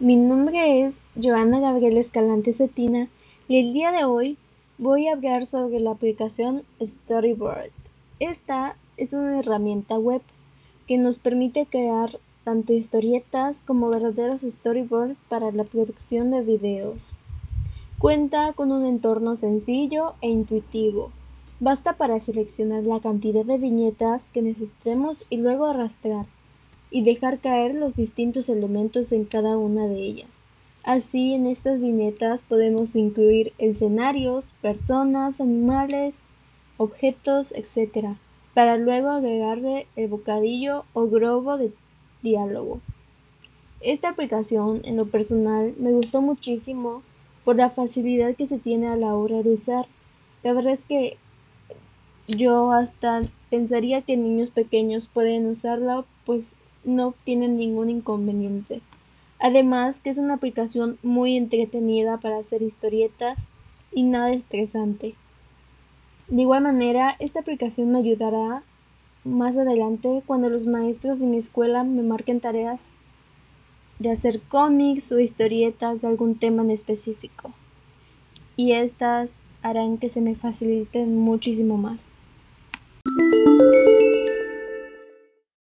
Mi nombre es Joana Gabriela Escalante Cetina y el día de hoy voy a hablar sobre la aplicación Storyboard. Esta es una herramienta web que nos permite crear tanto historietas como verdaderos storyboards para la producción de videos. Cuenta con un entorno sencillo e intuitivo. Basta para seleccionar la cantidad de viñetas que necesitemos y luego arrastrar y dejar caer los distintos elementos en cada una de ellas. Así en estas viñetas podemos incluir escenarios, personas, animales, objetos, etc. para luego agregarle el bocadillo o globo de diálogo. Esta aplicación en lo personal me gustó muchísimo por la facilidad que se tiene a la hora de usar. La verdad es que yo hasta pensaría que niños pequeños pueden usarla pues no tienen ningún inconveniente. Además que es una aplicación muy entretenida para hacer historietas y nada estresante. De igual manera, esta aplicación me ayudará más adelante cuando los maestros de mi escuela me marquen tareas de hacer cómics o historietas de algún tema en específico. Y estas harán que se me faciliten muchísimo más.